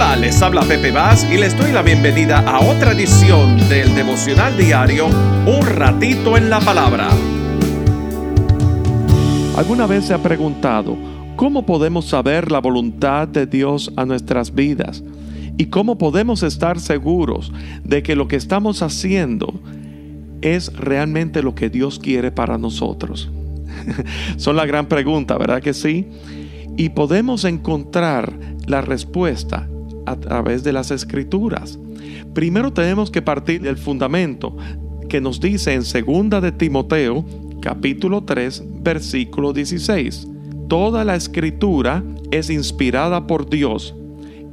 Les habla Pepe Vaz y les doy la bienvenida a otra edición del devocional diario Un ratito en la palabra. ¿Alguna vez se ha preguntado cómo podemos saber la voluntad de Dios a nuestras vidas? ¿Y cómo podemos estar seguros de que lo que estamos haciendo es realmente lo que Dios quiere para nosotros? Son la gran pregunta, ¿verdad que sí? Y podemos encontrar la respuesta a través de las escrituras. Primero tenemos que partir del fundamento que nos dice en segunda de Timoteo, capítulo 3, versículo 16. Toda la escritura es inspirada por Dios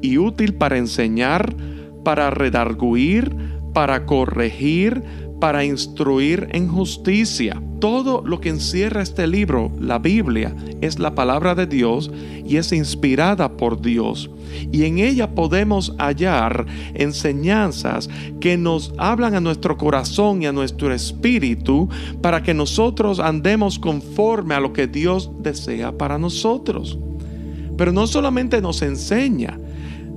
y útil para enseñar, para redarguir, para corregir, para instruir en justicia. Todo lo que encierra este libro, la Biblia, es la palabra de Dios y es inspirada por Dios. Y en ella podemos hallar enseñanzas que nos hablan a nuestro corazón y a nuestro espíritu para que nosotros andemos conforme a lo que Dios desea para nosotros. Pero no solamente nos enseña,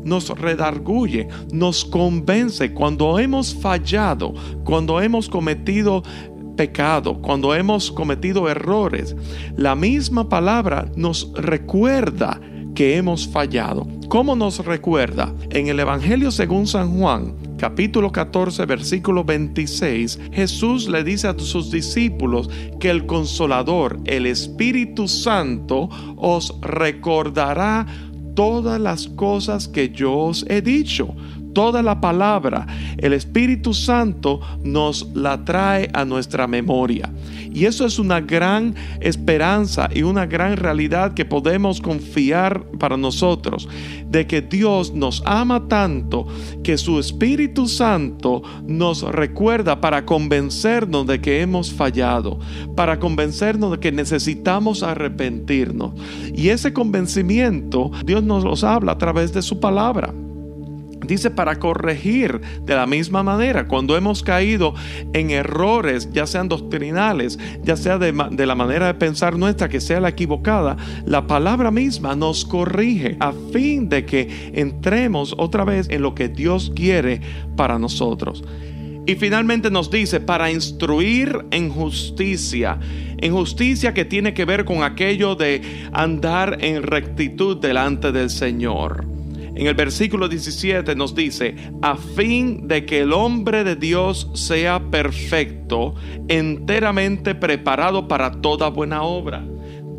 nos redarguye, nos convence cuando hemos fallado, cuando hemos cometido pecado, cuando hemos cometido errores. La misma palabra nos recuerda que hemos fallado. ¿Cómo nos recuerda? En el Evangelio según San Juan, capítulo 14, versículo 26, Jesús le dice a sus discípulos que el consolador, el Espíritu Santo, os recordará todas las cosas que yo os he dicho. Toda la palabra, el Espíritu Santo nos la trae a nuestra memoria. Y eso es una gran esperanza y una gran realidad que podemos confiar para nosotros, de que Dios nos ama tanto que su Espíritu Santo nos recuerda para convencernos de que hemos fallado, para convencernos de que necesitamos arrepentirnos. Y ese convencimiento Dios nos los habla a través de su palabra dice para corregir de la misma manera cuando hemos caído en errores, ya sean doctrinales, ya sea de, la manera de pensar nuestra que sea la equivocada, la palabra misma nos corrige a fin de que entremos otra vez en lo que Dios quiere para nosotros. Y finalmente nos dice, para instruir en justicia, en justicia que tiene que ver con aquello de andar en rectitud delante del Señor. En el versículo 17 nos dice, a fin de que el hombre de Dios sea perfecto, enteramente preparado para toda buena obra.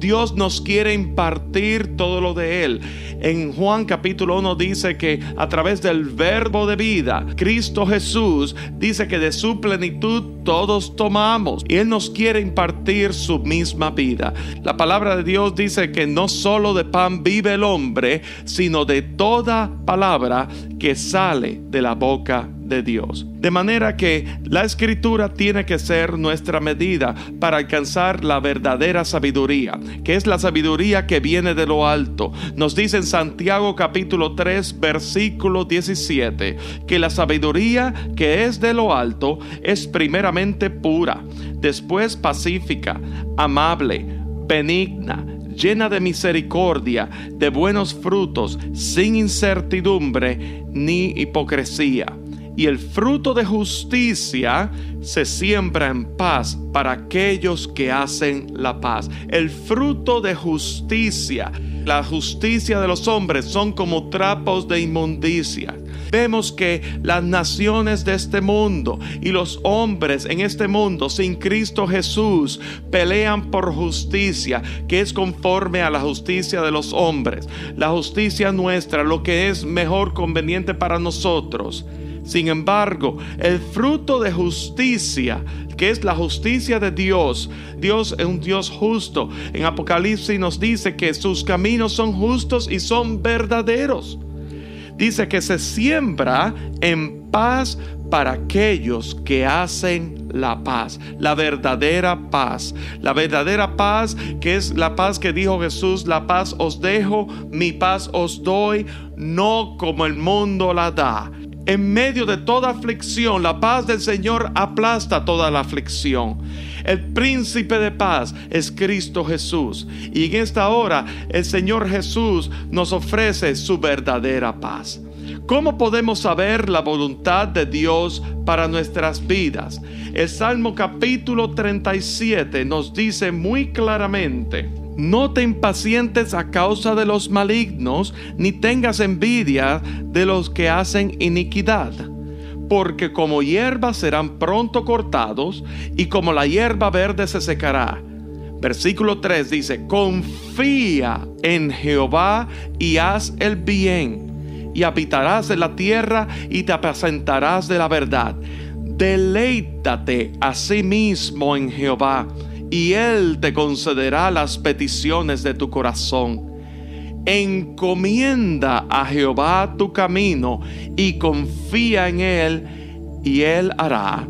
Dios nos quiere impartir todo lo de Él. En Juan capítulo 1 dice que a través del verbo de vida, Cristo Jesús dice que de su plenitud todos tomamos. Y Él nos quiere impartir su misma vida. La palabra de Dios dice que no solo de pan vive el hombre, sino de toda palabra que sale de la boca de Dios. De manera que la escritura tiene que ser nuestra medida para alcanzar la verdadera sabiduría, que es la sabiduría que viene de lo alto. Nos dice en Santiago capítulo 3 versículo 17 que la sabiduría que es de lo alto es primeramente pura, después pacífica, amable, benigna, llena de misericordia, de buenos frutos, sin incertidumbre ni hipocresía y el fruto de justicia se siembra en paz para aquellos que hacen la paz. El fruto de justicia, la justicia de los hombres son como trapos de inmundicia. Vemos que las naciones de este mundo y los hombres en este mundo sin Cristo Jesús pelean por justicia, que es conforme a la justicia de los hombres. La justicia nuestra, lo que es mejor conveniente para nosotros sin embargo, el fruto de justicia, que es la justicia de Dios, Dios es un Dios justo. En Apocalipsis nos dice que sus caminos son justos y son verdaderos. Dice que se siembra en paz para aquellos que hacen la paz, la verdadera paz, la verdadera paz que es la paz que dijo Jesús, la paz os dejo, mi paz os doy, no como el mundo la da. En medio de toda aflicción, la paz del Señor aplasta toda la aflicción. El príncipe de paz es Cristo Jesús. Y en esta hora el Señor Jesús nos ofrece su verdadera paz. ¿Cómo podemos saber la voluntad de Dios para nuestras vidas? El Salmo capítulo 37 nos dice muy claramente, no te impacientes a causa de los malignos, ni tengas envidia de los que hacen iniquidad, porque como hierba serán pronto cortados, y como la hierba verde se secará. Versículo 3 dice, confía en Jehová y haz el bien, y habitarás en la tierra y te apacentarás de la verdad. Deleítate a sí mismo en Jehová y Él te concederá las peticiones de tu corazón. Encomienda a Jehová tu camino y confía en Él y Él hará.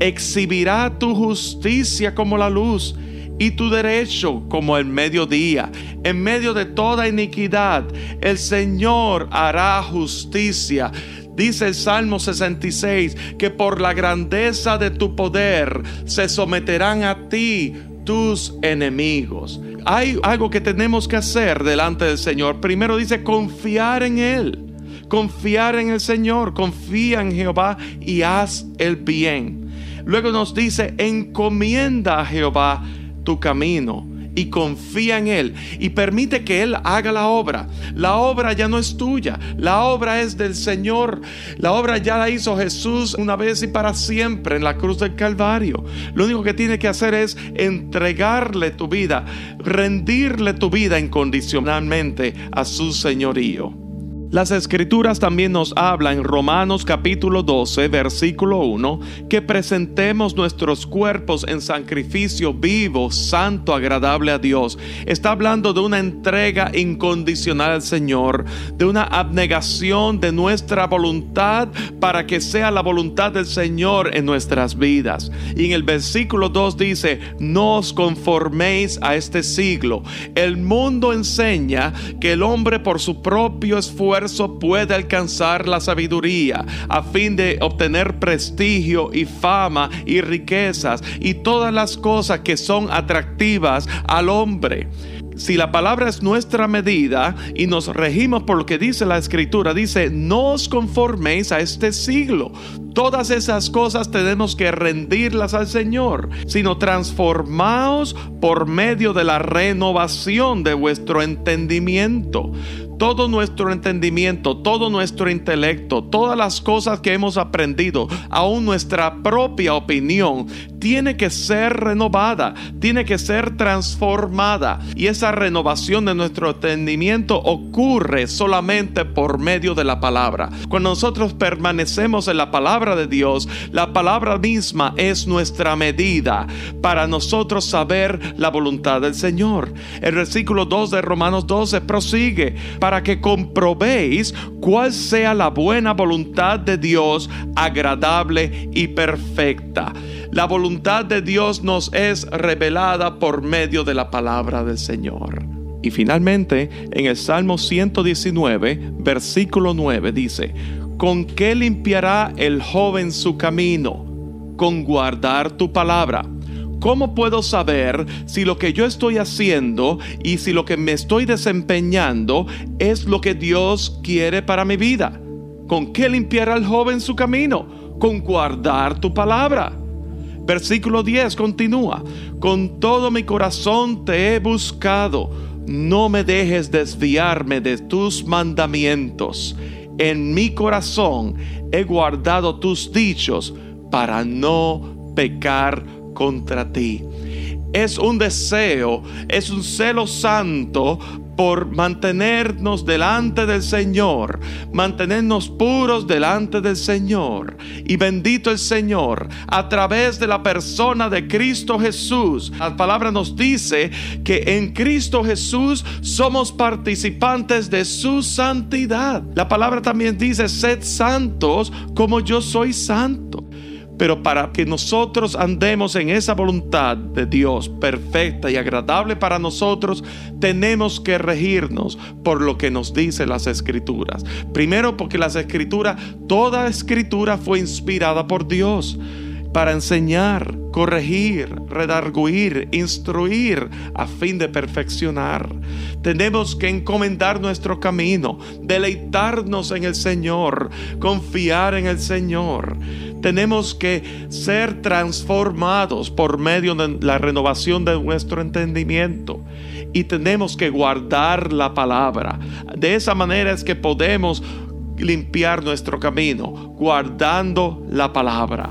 Exhibirá tu justicia como la luz y tu derecho como el mediodía. En medio de toda iniquidad, el Señor hará justicia. Dice el Salmo 66 que por la grandeza de tu poder se someterán a ti tus enemigos. Hay algo que tenemos que hacer delante del Señor. Primero dice confiar en Él. Confiar en el Señor, confía en Jehová y haz el bien. Luego nos dice encomienda a Jehová tu camino y confía en Él y permite que Él haga la obra. La obra ya no es tuya, la obra es del Señor. La obra ya la hizo Jesús una vez y para siempre en la cruz del Calvario. Lo único que tiene que hacer es entregarle tu vida, rendirle tu vida incondicionalmente a su señorío. Las escrituras también nos hablan en Romanos capítulo 12, versículo 1, que presentemos nuestros cuerpos en sacrificio vivo, santo, agradable a Dios. Está hablando de una entrega incondicional al Señor, de una abnegación de nuestra voluntad para que sea la voluntad del Señor en nuestras vidas. Y en el versículo 2 dice, no os conforméis a este siglo. El mundo enseña que el hombre por su propio esfuerzo puede alcanzar la sabiduría a fin de obtener prestigio y fama y riquezas y todas las cosas que son atractivas al hombre si la palabra es nuestra medida y nos regimos por lo que dice la escritura, dice, no os conforméis a este siglo. Todas esas cosas tenemos que rendirlas al Señor, sino transformaos por medio de la renovación de vuestro entendimiento todo nuestro entendimiento, todo nuestro intelecto, todas las cosas que hemos aprendido, aún nuestra propia opinión, tiene que ser renovada, tiene que ser transformada. Y esa renovación de nuestro entendimiento ocurre solamente por medio de la palabra. Cuando nosotros permanecemos en la palabra de Dios, la palabra misma es nuestra medida para nosotros saber la voluntad del Señor. El versículo 2 de Romanos 12 prosigue para que comprobéis cuál sea la buena voluntad de Dios, agradable y perfecta. La voluntad de Dios nos es revelada por medio de la palabra del Señor. Y finalmente, en el Salmo 119, versículo 9 dice, ¿con qué limpiará el joven su camino? Con guardar tu palabra. ¿Cómo puedo saber si lo que yo estoy haciendo y si lo que me estoy desempeñando es lo que Dios quiere para mi vida? ¿Con qué limpiará el joven su camino? Con guardar tu palabra. Versículo 10 continúa, con todo mi corazón te he buscado, no me dejes desviarme de tus mandamientos. En mi corazón he guardado tus dichos para no pecar contra ti. Es un deseo, es un celo santo por mantenernos delante del Señor, mantenernos puros delante del Señor. Y bendito el Señor, a través de la persona de Cristo Jesús. La palabra nos dice que en Cristo Jesús somos participantes de su santidad. La palabra también dice, sed santos como yo soy santo. Pero para que nosotros andemos en esa voluntad de Dios perfecta y agradable para nosotros, tenemos que regirnos por lo que nos dicen las escrituras. Primero porque las escrituras, toda escritura fue inspirada por Dios para enseñar, corregir, redarguir, instruir a fin de perfeccionar. Tenemos que encomendar nuestro camino, deleitarnos en el Señor, confiar en el Señor. Tenemos que ser transformados por medio de la renovación de nuestro entendimiento y tenemos que guardar la palabra. De esa manera es que podemos limpiar nuestro camino, guardando la palabra.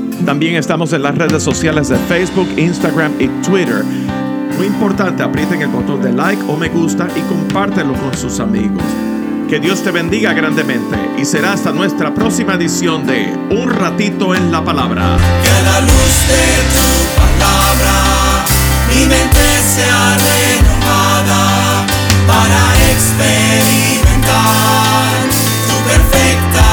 También estamos en las redes sociales de Facebook, Instagram y Twitter. Muy importante, aprieten el botón de like o me gusta y compártelo con sus amigos. Que Dios te bendiga grandemente y será hasta nuestra próxima edición de Un ratito en la palabra. Que la luz de tu palabra mi mente sea renovada para experimentar tu perfecta